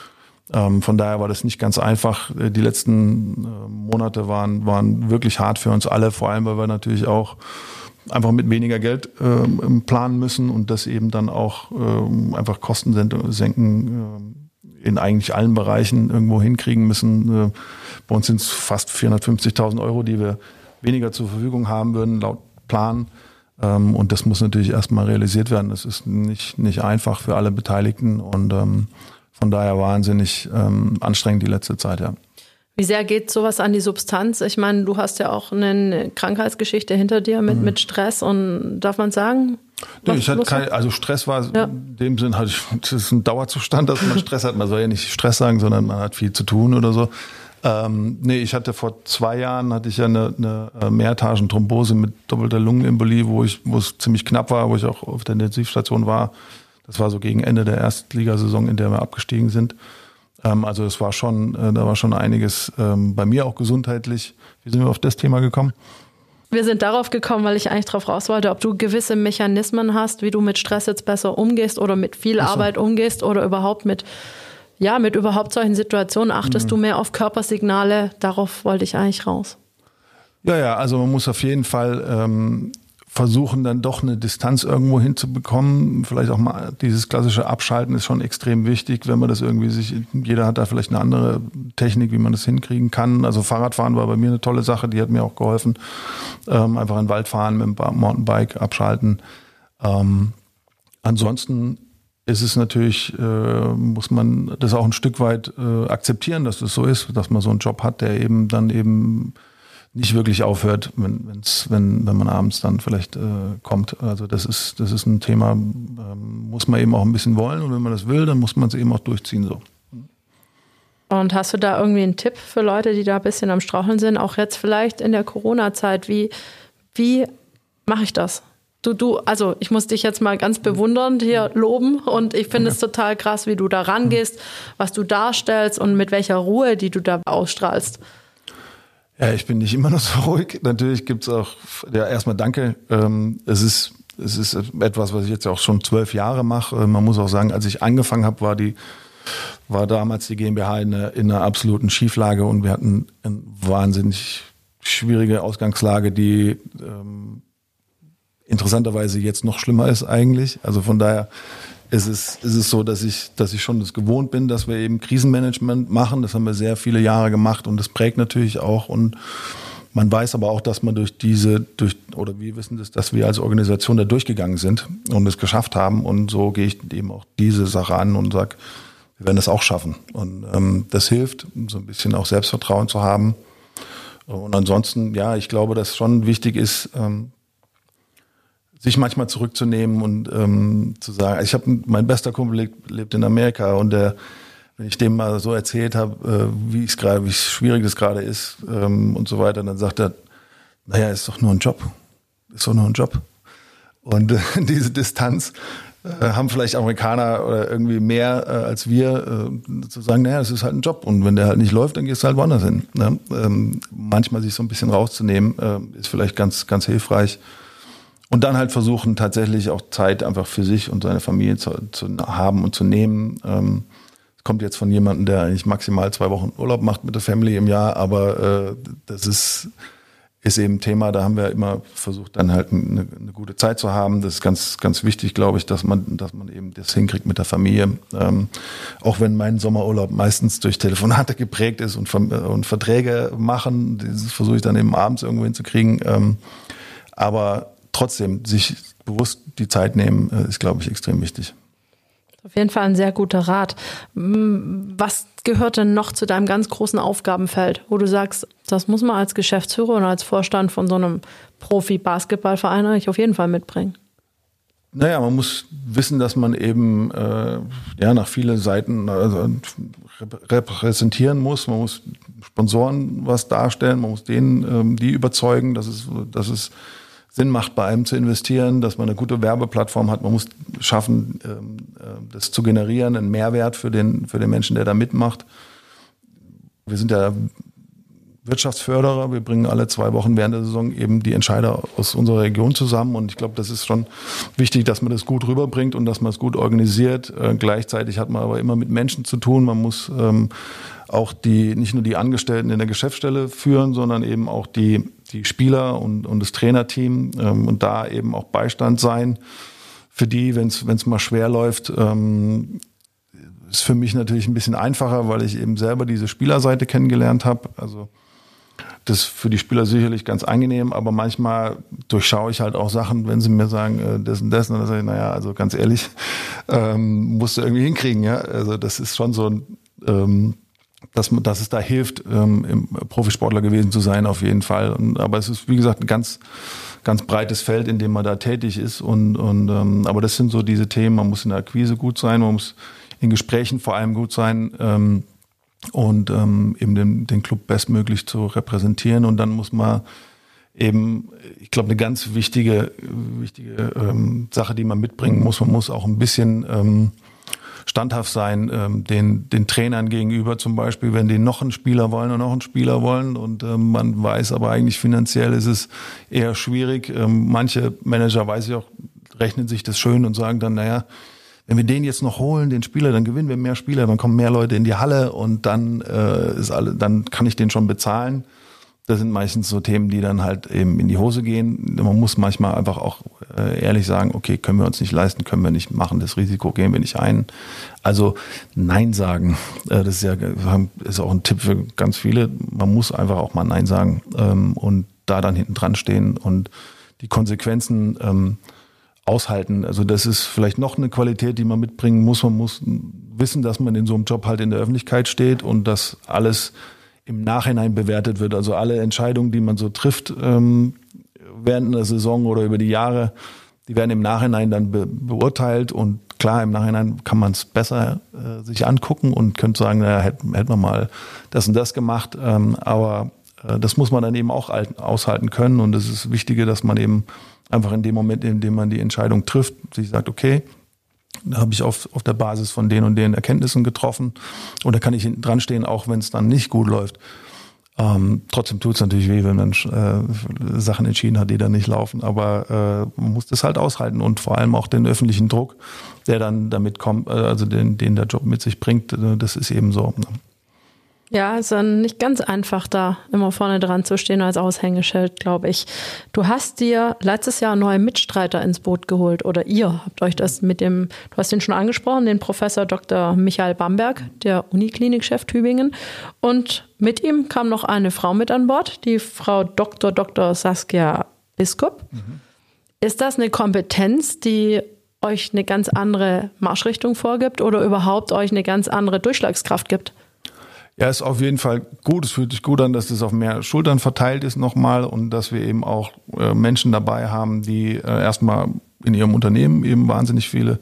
von daher war das nicht ganz einfach. Äh, die letzten äh, Monate waren, waren wirklich hart für uns alle, vor allem weil wir natürlich auch einfach mit weniger Geld äh, planen müssen und das eben dann auch äh, einfach Kosten senken in eigentlich allen Bereichen irgendwo hinkriegen müssen. Äh, bei uns sind es fast 450.000 Euro, die wir weniger zur Verfügung haben würden laut Plan. Ähm, und das muss natürlich erstmal realisiert werden. Das ist nicht, nicht einfach für alle Beteiligten und ähm, von daher wahnsinnig ähm, anstrengend die letzte Zeit, ja. Wie sehr geht sowas an die Substanz? Ich meine, du hast ja auch eine Krankheitsgeschichte hinter dir mit, mhm. mit Stress und darf man sagen? Nee, ich hatte kein, also Stress war ja. in dem Sinn halt, das ist ein Dauerzustand, dass man Stress hat. Man soll ja nicht Stress sagen, sondern man hat viel zu tun oder so. Ähm, nee, ich hatte vor zwei Jahren hatte ich ja eine, eine äh, Mehretagenthrombose mit doppelter Lungenembolie, wo ich, wo es ziemlich knapp war, wo ich auch auf der Intensivstation war. Das war so gegen Ende der Erstligasaison, in der wir abgestiegen sind. Ähm, also es war schon, äh, da war schon einiges ähm, bei mir auch gesundheitlich. Wie sind wir auf das Thema gekommen? Wir sind darauf gekommen, weil ich eigentlich darauf raus wollte, ob du gewisse Mechanismen hast, wie du mit Stress jetzt besser umgehst oder mit viel so. Arbeit umgehst oder überhaupt mit, ja, mit überhaupt solchen Situationen. Achtest mhm. du mehr auf Körpersignale? Darauf wollte ich eigentlich raus. Ja, ja, also man muss auf jeden Fall ähm, versuchen dann doch eine Distanz irgendwo hinzubekommen. Vielleicht auch mal dieses klassische Abschalten ist schon extrem wichtig, wenn man das irgendwie sich, jeder hat da vielleicht eine andere Technik, wie man das hinkriegen kann. Also Fahrradfahren war bei mir eine tolle Sache, die hat mir auch geholfen. Ähm, einfach in den Wald fahren mit dem Mountainbike abschalten. Ähm, ansonsten ist es natürlich, äh, muss man das auch ein Stück weit äh, akzeptieren, dass das so ist, dass man so einen Job hat, der eben dann eben nicht wirklich aufhört, wenn, wenn's, wenn, wenn man abends dann vielleicht äh, kommt. Also das ist, das ist ein Thema, ähm, muss man eben auch ein bisschen wollen und wenn man das will, dann muss man es eben auch durchziehen so. Und hast du da irgendwie einen Tipp für Leute, die da ein bisschen am Straucheln sind, auch jetzt vielleicht in der Corona-Zeit? Wie, wie mache ich das? Du, du, also ich muss dich jetzt mal ganz bewundernd hier loben und ich finde es total krass, wie du da rangehst, was du darstellst und mit welcher Ruhe, die du da ausstrahlst. Ja, ich bin nicht immer noch so ruhig. Natürlich gibt's auch, ja, erstmal danke. Ähm, es ist, es ist etwas, was ich jetzt auch schon zwölf Jahre mache. Äh, man muss auch sagen, als ich angefangen habe, war die, war damals die GmbH in einer, in einer absoluten Schieflage und wir hatten ein wahnsinnig schwierige Ausgangslage, die ähm, interessanterweise jetzt noch schlimmer ist eigentlich. Also von daher ist es, ist es so, dass ich, dass ich schon das gewohnt bin, dass wir eben Krisenmanagement machen. Das haben wir sehr viele Jahre gemacht und das prägt natürlich auch. Und man weiß aber auch, dass man durch diese, durch, oder wir wissen das, dass wir als Organisation da durchgegangen sind und es geschafft haben. Und so gehe ich eben auch diese Sache an und sage, wir werden das auch schaffen. Und ähm, das hilft, so ein bisschen auch Selbstvertrauen zu haben. Und ansonsten, ja, ich glaube, dass schon wichtig ist, ähm, sich manchmal zurückzunehmen und ähm, zu sagen, ich habe mein bester Kumpel lebt, lebt in Amerika und der, wenn ich dem mal so erzählt habe, äh, wie es gerade, wie schwierig es gerade ist ähm, und so weiter, dann sagt er, naja, ist doch nur ein Job, ist doch nur ein Job. Und äh, diese Distanz äh, haben vielleicht Amerikaner oder irgendwie mehr äh, als wir äh, zu sagen, naja, es ist halt ein Job und wenn der halt nicht läuft, dann gehst du halt woanders hin. Ne? Ähm, manchmal sich so ein bisschen rauszunehmen, äh, ist vielleicht ganz, ganz hilfreich. Und dann halt versuchen, tatsächlich auch Zeit einfach für sich und seine Familie zu, zu haben und zu nehmen. Ähm, kommt jetzt von jemandem, der eigentlich maximal zwei Wochen Urlaub macht mit der Family im Jahr, aber äh, das ist, ist eben Thema, da haben wir immer versucht, dann halt eine, eine gute Zeit zu haben. Das ist ganz, ganz wichtig, glaube ich, dass man, dass man eben das hinkriegt mit der Familie. Ähm, auch wenn mein Sommerurlaub meistens durch Telefonate geprägt ist und, und Verträge machen, das versuche ich dann eben abends irgendwo hinzukriegen. Ähm, aber trotzdem sich bewusst die Zeit nehmen, äh, ist, glaube ich, extrem wichtig. Auf jeden Fall ein sehr guter Rat. Was gehört denn noch zu deinem ganz großen Aufgabenfeld, wo du sagst, das muss man als Geschäftsführer und als Vorstand von so einem Profi-Basketballverein eigentlich auf jeden Fall mitbringen? Naja, man muss wissen, dass man eben äh, ja nach vielen Seiten also, repräsentieren muss. Man muss Sponsoren was darstellen, man muss denen ähm, die überzeugen, dass es, dass es Sinn macht, bei einem zu investieren, dass man eine gute Werbeplattform hat. Man muss schaffen, ähm, äh, das zu generieren, einen Mehrwert für den, für den Menschen, der da mitmacht. Wir sind ja Wirtschaftsförderer. Wir bringen alle zwei Wochen während der Saison eben die Entscheider aus unserer Region zusammen. Und ich glaube, das ist schon wichtig, dass man das gut rüberbringt und dass man es gut organisiert. Äh, gleichzeitig hat man aber immer mit Menschen zu tun. Man muss ähm, auch die, nicht nur die Angestellten in der Geschäftsstelle führen, sondern eben auch die, die Spieler und, und das Trainerteam ähm, und da eben auch Beistand sein für die, wenn es mal schwer läuft. Ähm, ist für mich natürlich ein bisschen einfacher, weil ich eben selber diese Spielerseite kennengelernt habe. Also das für die Spieler sicherlich ganz angenehm, aber manchmal durchschaue ich halt auch Sachen, wenn sie mir sagen, äh, das und das, und dann sage ich, naja, also ganz ehrlich, ähm, musst du irgendwie hinkriegen, ja. Also das ist schon so ein ähm, dass, dass es da hilft, ähm, im Profisportler gewesen zu sein, auf jeden Fall. Und, aber es ist, wie gesagt, ein ganz, ganz breites Feld, in dem man da tätig ist. Und, und ähm, aber das sind so diese Themen, man muss in der Akquise gut sein, man muss in Gesprächen vor allem gut sein ähm, und ähm, eben den, den Club bestmöglich zu repräsentieren. Und dann muss man eben, ich glaube, eine ganz wichtige, wichtige ähm, Sache, die man mitbringen muss, man muss auch ein bisschen ähm, standhaft sein, ähm, den, den Trainern gegenüber zum Beispiel, wenn die noch einen Spieler wollen und noch einen Spieler wollen und ähm, man weiß aber eigentlich finanziell ist es eher schwierig. Ähm, manche Manager, weiß ich auch, rechnen sich das schön und sagen dann, naja, wenn wir den jetzt noch holen, den Spieler, dann gewinnen wir mehr Spieler, dann kommen mehr Leute in die Halle und dann äh, ist alle, dann kann ich den schon bezahlen. Das sind meistens so Themen, die dann halt eben in die Hose gehen. Man muss manchmal einfach auch äh, ehrlich sagen, okay, können wir uns nicht leisten, können wir nicht machen, das Risiko gehen wir nicht ein. Also Nein sagen, äh, das ist ja ist auch ein Tipp für ganz viele. Man muss einfach auch mal Nein sagen ähm, und da dann hinten dran stehen und die Konsequenzen ähm, aushalten. Also das ist vielleicht noch eine Qualität, die man mitbringen muss. Man muss wissen, dass man in so einem Job halt in der Öffentlichkeit steht und dass alles im Nachhinein bewertet wird. Also alle Entscheidungen, die man so trifft ähm, während der Saison oder über die Jahre, die werden im Nachhinein dann be beurteilt und klar, im Nachhinein kann man es besser äh, sich angucken und könnte sagen, naja, hätte man mal das und das gemacht. Ähm, aber äh, das muss man dann eben auch aushalten können und es ist wichtiger, dass man eben einfach in dem Moment, in dem man die Entscheidung trifft, sich sagt, okay, da habe ich auf, auf der Basis von den und den Erkenntnissen getroffen. Und da kann ich hinten dran stehen, auch wenn es dann nicht gut läuft. Ähm, trotzdem tut es natürlich weh, wenn man äh, Sachen entschieden hat, die dann nicht laufen. Aber äh, man muss das halt aushalten und vor allem auch den öffentlichen Druck, der dann damit kommt, äh, also den, den der Job mit sich bringt, äh, das ist eben so. Ne? Ja, ist dann nicht ganz einfach, da immer vorne dran zu stehen als Aushängeschild, glaube ich. Du hast dir letztes Jahr neue Mitstreiter ins Boot geholt oder ihr habt euch das mit dem, du hast den schon angesprochen, den Professor Dr. Michael Bamberg, der Uniklinikchef Tübingen. Und mit ihm kam noch eine Frau mit an Bord, die Frau Dr. Dr. Saskia Biskup. Mhm. Ist das eine Kompetenz, die euch eine ganz andere Marschrichtung vorgibt oder überhaupt euch eine ganz andere Durchschlagskraft gibt? Ja, ist auf jeden Fall gut. Es fühlt sich gut an, dass es auf mehr Schultern verteilt ist nochmal und dass wir eben auch äh, Menschen dabei haben, die äh, erstmal in ihrem Unternehmen eben wahnsinnig viele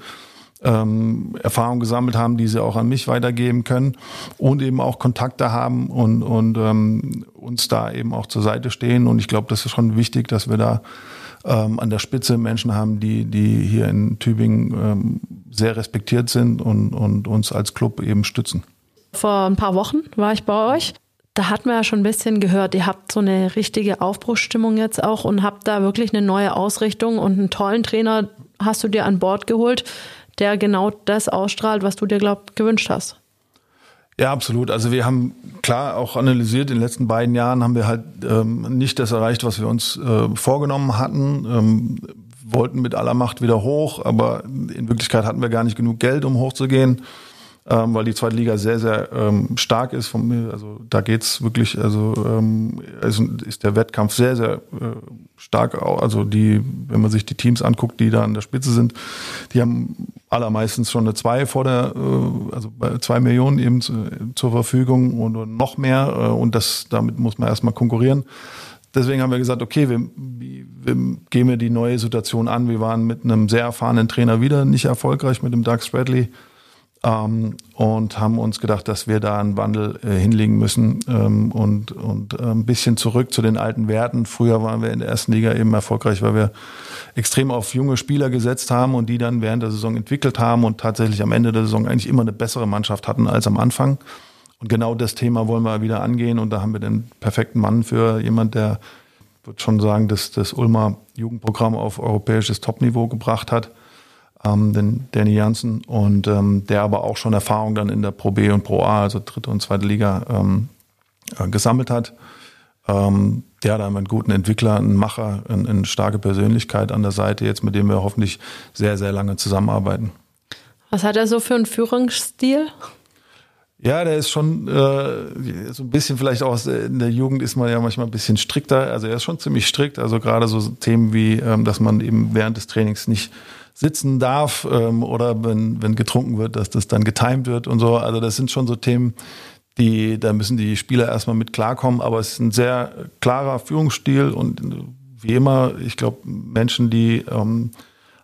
ähm, Erfahrungen gesammelt haben, die sie auch an mich weitergeben können und eben auch Kontakte haben und, und ähm, uns da eben auch zur Seite stehen. Und ich glaube, das ist schon wichtig, dass wir da ähm, an der Spitze Menschen haben, die, die hier in Tübingen ähm, sehr respektiert sind und, und uns als Club eben stützen. Vor ein paar Wochen war ich bei euch. Da hat man ja schon ein bisschen gehört, ihr habt so eine richtige Aufbruchsstimmung jetzt auch und habt da wirklich eine neue Ausrichtung und einen tollen Trainer hast du dir an Bord geholt, der genau das ausstrahlt, was du dir, glaub, gewünscht hast. Ja, absolut. Also wir haben klar auch analysiert, in den letzten beiden Jahren haben wir halt ähm, nicht das erreicht, was wir uns äh, vorgenommen hatten. Ähm, wollten mit aller Macht wieder hoch, aber in Wirklichkeit hatten wir gar nicht genug Geld, um hochzugehen ähm, weil die zweite Liga sehr, sehr ähm, stark ist. Vom, also da geht's wirklich, also, ähm, also ist der Wettkampf sehr, sehr äh, stark. Also die, wenn man sich die Teams anguckt, die da an der Spitze sind, die haben allermeistens schon eine zwei vor der, äh, also zwei Millionen eben zu, zur Verfügung und noch mehr. Äh, und das, damit muss man erstmal konkurrieren. Deswegen haben wir gesagt, okay, wir, wir gehen wir die neue Situation an. Wir waren mit einem sehr erfahrenen Trainer wieder nicht erfolgreich, mit dem Doug Spradley ähm, und haben uns gedacht, dass wir da einen Wandel äh, hinlegen müssen ähm, und, und äh, ein bisschen zurück zu den alten Werten. Früher waren wir in der ersten Liga eben erfolgreich, weil wir extrem auf junge Spieler gesetzt haben und die dann während der Saison entwickelt haben und tatsächlich am Ende der Saison eigentlich immer eine bessere Mannschaft hatten als am Anfang. Und genau das Thema wollen wir wieder angehen und da haben wir den perfekten Mann für jemand, der, würde schon sagen, das, das Ulmer Jugendprogramm auf europäisches Topniveau gebracht hat ähm, den Danny Janssen, und ähm, der aber auch schon Erfahrung dann in der Pro B und Pro A, also dritte und zweite Liga, ähm, äh, gesammelt hat. Ähm, der hat einen guten Entwickler, einen Macher, eine, eine starke Persönlichkeit an der Seite, jetzt mit dem wir hoffentlich sehr, sehr lange zusammenarbeiten. Was hat er so für einen Führungsstil? Ja, der ist schon äh, so ein bisschen vielleicht auch in der Jugend ist man ja manchmal ein bisschen strikter. Also er ist schon ziemlich strikt. Also gerade so Themen wie, ähm, dass man eben während des Trainings nicht sitzen darf ähm, oder wenn, wenn getrunken wird, dass das dann getimed wird und so. Also das sind schon so Themen, die, da müssen die Spieler erstmal mit klarkommen, aber es ist ein sehr klarer Führungsstil und wie immer, ich glaube, Menschen, die ähm,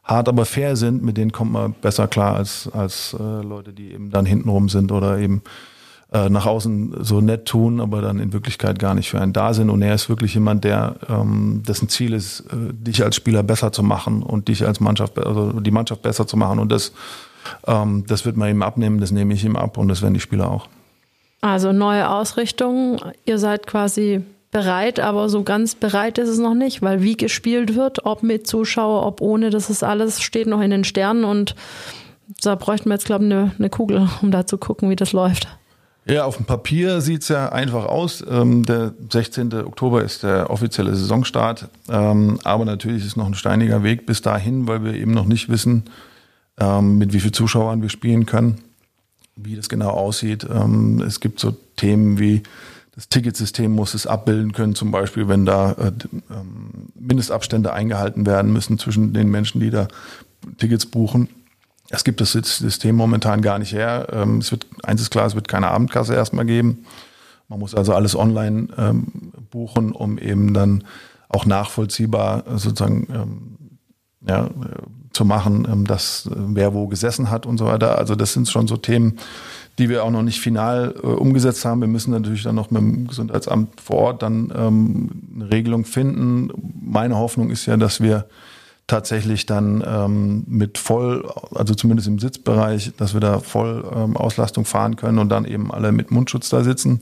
hart, aber fair sind, mit denen kommt man besser klar als, als äh, Leute, die eben dann hintenrum sind oder eben äh, nach außen so nett tun, aber dann in Wirklichkeit gar nicht für einen da sind. Und er ist wirklich jemand, der ähm, dessen Ziel ist, äh, dich als Spieler besser zu machen und dich als Mannschaft, also die Mannschaft besser zu machen. Und das, ähm, das wird man ihm abnehmen, das nehme ich ihm ab und das werden die Spieler auch. Also neue Ausrichtung. Ihr seid quasi bereit, aber so ganz bereit ist es noch nicht, weil wie gespielt wird, ob mit Zuschauer, ob ohne, das ist alles, steht noch in den Sternen und da bräuchten wir jetzt, glaube ich, eine, eine Kugel, um da zu gucken, wie das läuft. Ja, auf dem Papier sieht's ja einfach aus. Ähm, der 16. Oktober ist der offizielle Saisonstart. Ähm, aber natürlich ist noch ein steiniger Weg bis dahin, weil wir eben noch nicht wissen, ähm, mit wie vielen Zuschauern wir spielen können, wie das genau aussieht. Ähm, es gibt so Themen wie das Ticketsystem muss es abbilden können, zum Beispiel, wenn da äh, ähm, Mindestabstände eingehalten werden müssen zwischen den Menschen, die da Tickets buchen. Es gibt das System momentan gar nicht her. Ähm, es wird, eins ist klar, es wird keine Abendkasse erstmal geben. Man muss also alles online ähm, buchen, um eben dann auch nachvollziehbar äh, sozusagen ähm, ja, äh, zu machen, ähm, dass äh, wer wo gesessen hat und so weiter. Also das sind schon so Themen, die wir auch noch nicht final äh, umgesetzt haben. Wir müssen natürlich dann noch mit dem Gesundheitsamt vor Ort dann ähm, eine Regelung finden. Meine Hoffnung ist ja, dass wir tatsächlich dann ähm, mit voll, also zumindest im Sitzbereich, dass wir da voll ähm, Auslastung fahren können und dann eben alle mit Mundschutz da sitzen.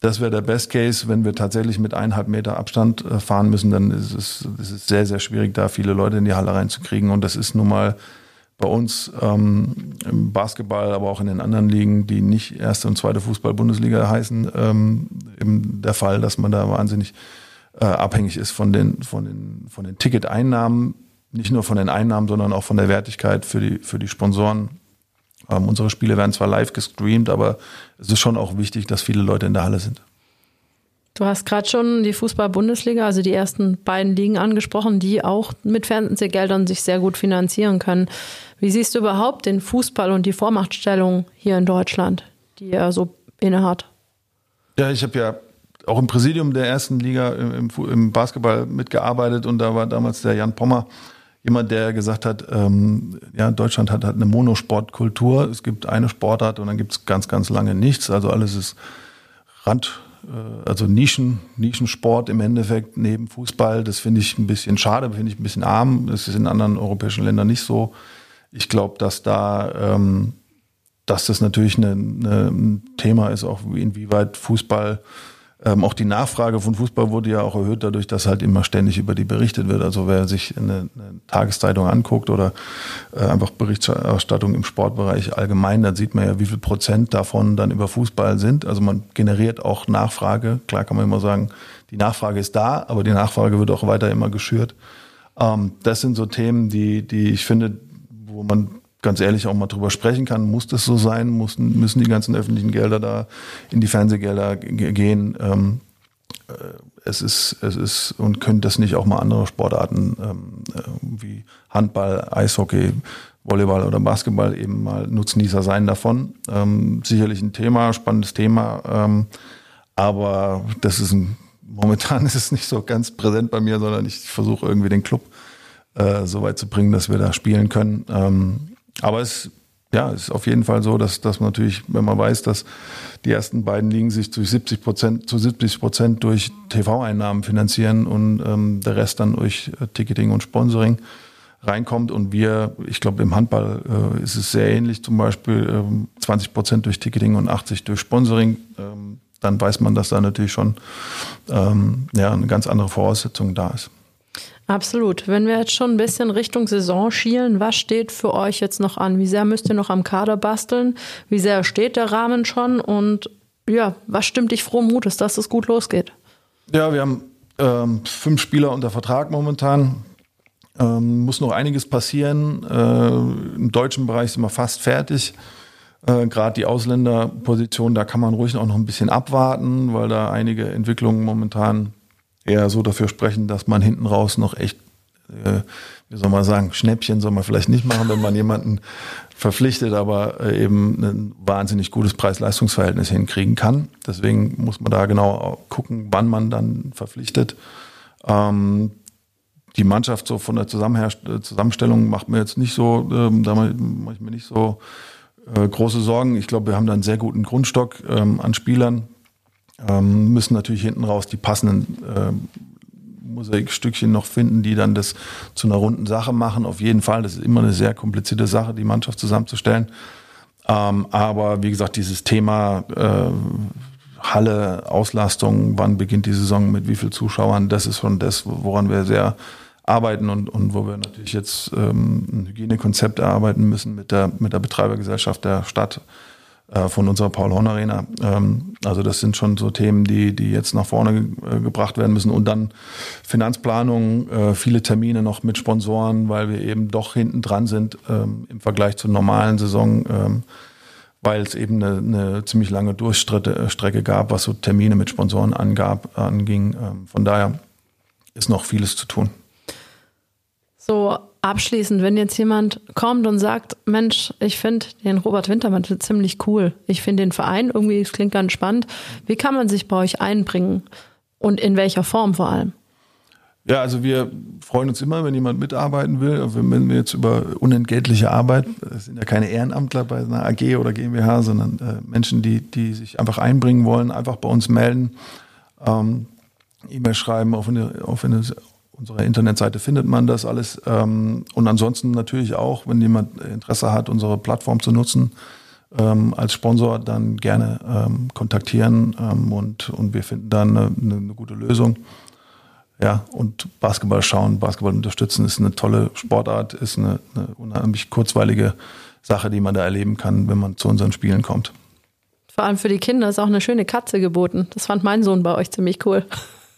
Das wäre der Best Case. Wenn wir tatsächlich mit eineinhalb Meter Abstand äh, fahren müssen, dann ist es, ist sehr, sehr schwierig, da viele Leute in die Halle reinzukriegen. Und das ist nun mal bei uns ähm, im Basketball, aber auch in den anderen Ligen, die nicht erste und zweite Fußball-Bundesliga heißen, ähm, eben der Fall, dass man da wahnsinnig äh, abhängig ist von den, von den, von den Ticketeinnahmen, nicht nur von den Einnahmen, sondern auch von der Wertigkeit für die, für die Sponsoren. Ähm, unsere Spiele werden zwar live gestreamt, aber es ist schon auch wichtig, dass viele Leute in der Halle sind. Du hast gerade schon die Fußball-Bundesliga, also die ersten beiden Ligen angesprochen, die auch mit Fernsehgeldern sich sehr gut finanzieren können. Wie siehst du überhaupt den Fußball und die Vormachtstellung hier in Deutschland, die er so innehat? Ja, ich habe ja auch im Präsidium der ersten Liga im, im, Basketball mitgearbeitet und da war damals der Jan Pommer jemand, der gesagt hat, ähm, ja, Deutschland hat, hat eine Monosportkultur. Es gibt eine Sportart und dann gibt es ganz, ganz lange nichts. Also alles ist Rand, äh, also Nischen, Nischensport im Endeffekt neben Fußball. Das finde ich ein bisschen schade, finde ich ein bisschen arm. Das ist in anderen europäischen Ländern nicht so. Ich glaube, dass da, ähm, dass das natürlich ein Thema ist, auch inwieweit Fußball ähm, auch die Nachfrage von Fußball wurde ja auch erhöht dadurch, dass halt immer ständig über die berichtet wird. Also wer sich eine, eine Tageszeitung anguckt oder äh, einfach Berichterstattung im Sportbereich allgemein, dann sieht man ja, wie viel Prozent davon dann über Fußball sind. Also man generiert auch Nachfrage. Klar kann man immer sagen, die Nachfrage ist da, aber die Nachfrage wird auch weiter immer geschürt. Ähm, das sind so Themen, die, die ich finde, wo man ganz ehrlich auch mal drüber sprechen kann. Muss das so sein? Müssen, müssen die ganzen öffentlichen Gelder da in die Fernsehgelder gehen? Ähm, äh, es ist, es ist und können das nicht auch mal andere Sportarten ähm, äh, wie Handball, Eishockey, Volleyball oder Basketball eben mal Nutznießer sein davon. Ähm, sicherlich ein Thema, spannendes Thema, ähm, aber das ist ein, momentan ist es nicht so ganz präsent bei mir, sondern ich versuche irgendwie den Club äh, so weit zu bringen, dass wir da spielen können. Ähm, aber es ja, ist auf jeden Fall so, dass, dass man natürlich, wenn man weiß, dass die ersten beiden Ligen sich zu 70 Prozent, zu 70 Prozent durch TV-Einnahmen finanzieren und ähm, der Rest dann durch äh, Ticketing und Sponsoring reinkommt. Und wir, ich glaube, im Handball äh, ist es sehr ähnlich, zum Beispiel ähm, 20 Prozent durch Ticketing und 80 durch Sponsoring. Ähm, dann weiß man, dass da natürlich schon ähm, ja, eine ganz andere Voraussetzung da ist. Absolut. Wenn wir jetzt schon ein bisschen Richtung Saison schielen, was steht für euch jetzt noch an? Wie sehr müsst ihr noch am Kader basteln? Wie sehr steht der Rahmen schon? Und ja, was stimmt dich froh Mutes, dass es gut losgeht? Ja, wir haben ähm, fünf Spieler unter Vertrag momentan. Ähm, muss noch einiges passieren. Äh, Im deutschen Bereich sind wir fast fertig. Äh, Gerade die Ausländerposition, da kann man ruhig auch noch ein bisschen abwarten, weil da einige Entwicklungen momentan eher so dafür sprechen, dass man hinten raus noch echt, äh, wie soll man sagen, Schnäppchen soll man vielleicht nicht machen, wenn man jemanden verpflichtet, aber äh, eben ein wahnsinnig gutes Preis-Leistungs-Verhältnis hinkriegen kann. Deswegen muss man da genau gucken, wann man dann verpflichtet. Ähm, die Mannschaft so von der Zusammenstellung macht mir jetzt nicht so, ähm, da mache ich mir nicht so äh, große Sorgen. Ich glaube, wir haben da einen sehr guten Grundstock ähm, an Spielern, ähm, müssen natürlich hinten raus die passenden äh, Mosaikstückchen noch finden, die dann das zu einer runden Sache machen. Auf jeden Fall, das ist immer eine sehr komplizierte Sache, die Mannschaft zusammenzustellen. Ähm, aber wie gesagt, dieses Thema äh, Halle, Auslastung, wann beginnt die Saison, mit wie vielen Zuschauern, das ist schon das, woran wir sehr arbeiten und, und wo wir natürlich jetzt ähm, ein Hygienekonzept erarbeiten müssen mit der, mit der Betreibergesellschaft der Stadt äh, von unserer Paul Horn Arena. Ähm, also das sind schon so Themen, die, die jetzt nach vorne äh, gebracht werden müssen. Und dann Finanzplanung, äh, viele Termine noch mit Sponsoren, weil wir eben doch hinten dran sind ähm, im Vergleich zur normalen Saison, ähm, weil es eben eine, eine ziemlich lange Durchstrecke gab, was so Termine mit Sponsoren angab, anging. Von daher ist noch vieles zu tun. So abschließend, wenn jetzt jemand kommt und sagt, Mensch, ich finde den Robert Wintermantel ziemlich cool. Ich finde den Verein irgendwie, es klingt ganz spannend. Wie kann man sich bei euch einbringen und in welcher Form vor allem? Ja, also wir freuen uns immer, wenn jemand mitarbeiten will. Wenn wir jetzt über unentgeltliche Arbeit, es sind ja keine Ehrenamtler bei einer AG oder GmbH, sondern äh, Menschen, die, die sich einfach einbringen wollen, einfach bei uns melden, ähm, E-Mail schreiben, auf eine, auf eine unserer Internetseite findet man das alles. Ähm, und ansonsten natürlich auch, wenn jemand Interesse hat, unsere Plattform zu nutzen, ähm, als Sponsor dann gerne ähm, kontaktieren und, und wir finden dann eine, eine, gute Lösung. ja, und Basketball schauen, Basketball unterstützen ist eine tolle Sportart, ist eine, eine unheimlich kurzweilige Sache, die man da erleben kann, wenn man zu unseren Spielen kommt. Vor allem für die Kinder ist auch eine schöne Katze geboten. Das fand mein Sohn bei euch ziemlich cool.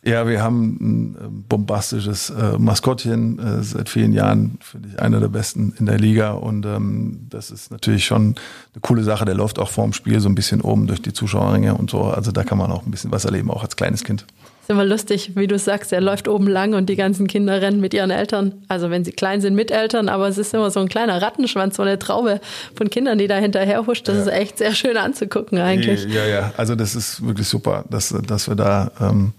Ja, wir haben ein äh, bombastisches äh, Maskottchen äh, seit vielen Jahren, finde ich, einer der besten in der Liga. Und ähm, das ist natürlich schon eine coole Sache. Der läuft auch vorm Spiel so ein bisschen oben durch die Zuschauerringe und so. Also da kann man auch ein bisschen was erleben, auch als kleines Kind. Ist immer lustig, wie du sagst, er läuft oben lang und die ganzen Kinder rennen mit ihren Eltern. Also wenn sie klein sind, mit Eltern, aber es ist immer so ein kleiner Rattenschwanz, so eine Traube von Kindern, die da hinterher huscht. Das ja. ist echt sehr schön anzugucken eigentlich. Ja, ja, also das ist wirklich super, dass, dass wir da ähm,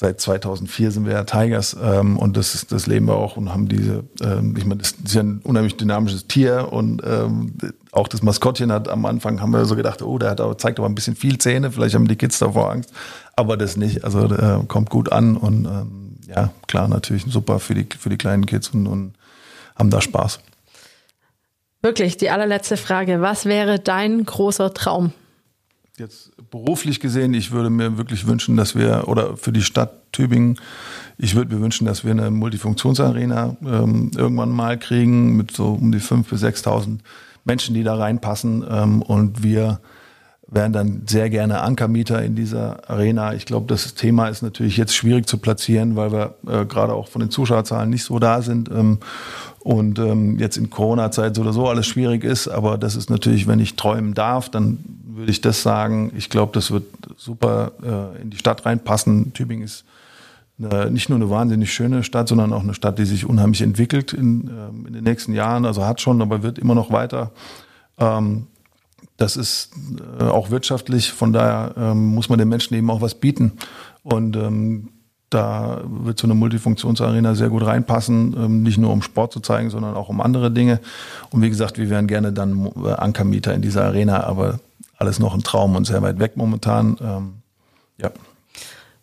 seit 2004 sind wir ja Tigers ähm, und das, ist, das leben wir auch und haben diese, ähm, ich meine, das ist ja ein unheimlich dynamisches Tier und ähm, auch das Maskottchen hat am Anfang, haben wir so gedacht, oh, der hat aber, zeigt aber ein bisschen viel Zähne, vielleicht haben die Kids davor Angst, aber das nicht, also äh, kommt gut an und ähm, ja, klar, natürlich super für die, für die kleinen Kids und, und haben da Spaß. Wirklich, die allerletzte Frage, was wäre dein großer Traum? Jetzt beruflich gesehen, ich würde mir wirklich wünschen, dass wir, oder für die Stadt Tübingen, ich würde mir wünschen, dass wir eine Multifunktionsarena ähm, irgendwann mal kriegen mit so um die 5.000 bis 6.000 Menschen, die da reinpassen. Ähm, und wir wären dann sehr gerne Ankermieter in dieser Arena. Ich glaube, das Thema ist natürlich jetzt schwierig zu platzieren, weil wir äh, gerade auch von den Zuschauerzahlen nicht so da sind. Ähm, und ähm, jetzt in Corona-Zeit so oder so alles schwierig ist. Aber das ist natürlich, wenn ich träumen darf, dann würde ich das sagen. Ich glaube, das wird super äh, in die Stadt reinpassen. Tübingen ist eine, nicht nur eine wahnsinnig schöne Stadt, sondern auch eine Stadt, die sich unheimlich entwickelt in, ähm, in den nächsten Jahren. Also hat schon, aber wird immer noch weiter. Ähm, das ist äh, auch wirtschaftlich, von daher ähm, muss man den Menschen eben auch was bieten. Und ähm, da wird so eine Multifunktionsarena sehr gut reinpassen, ähm, nicht nur um Sport zu zeigen, sondern auch um andere Dinge. Und wie gesagt, wir wären gerne dann äh, Ankermieter in dieser Arena, aber alles noch ein Traum und sehr weit weg momentan. Ähm, ja.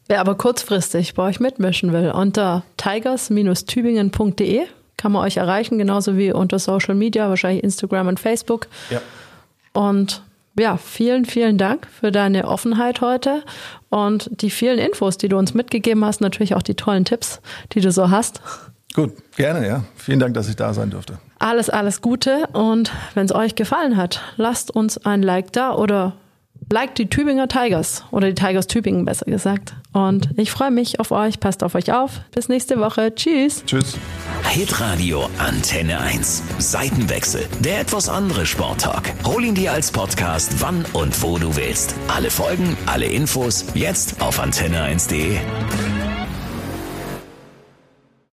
Wer aber kurzfristig bei euch mitmischen will, unter tigers-tübingen.de kann man euch erreichen, genauso wie unter Social Media, wahrscheinlich Instagram und Facebook. Ja. Und ja, vielen, vielen Dank für deine Offenheit heute und die vielen Infos, die du uns mitgegeben hast, natürlich auch die tollen Tipps, die du so hast. Gut, gerne, ja. Vielen Dank, dass ich da sein durfte. Alles, alles Gute und wenn es euch gefallen hat, lasst uns ein Like da oder liked die Tübinger Tigers oder die Tigers Tübingen besser gesagt. Und ich freue mich auf euch, passt auf euch auf. Bis nächste Woche. Tschüss. Tschüss. Hitradio Antenne 1. Seitenwechsel. Der etwas andere Sporttalk. Hol ihn dir als Podcast, wann und wo du willst. Alle Folgen, alle Infos, jetzt auf antenne1.de.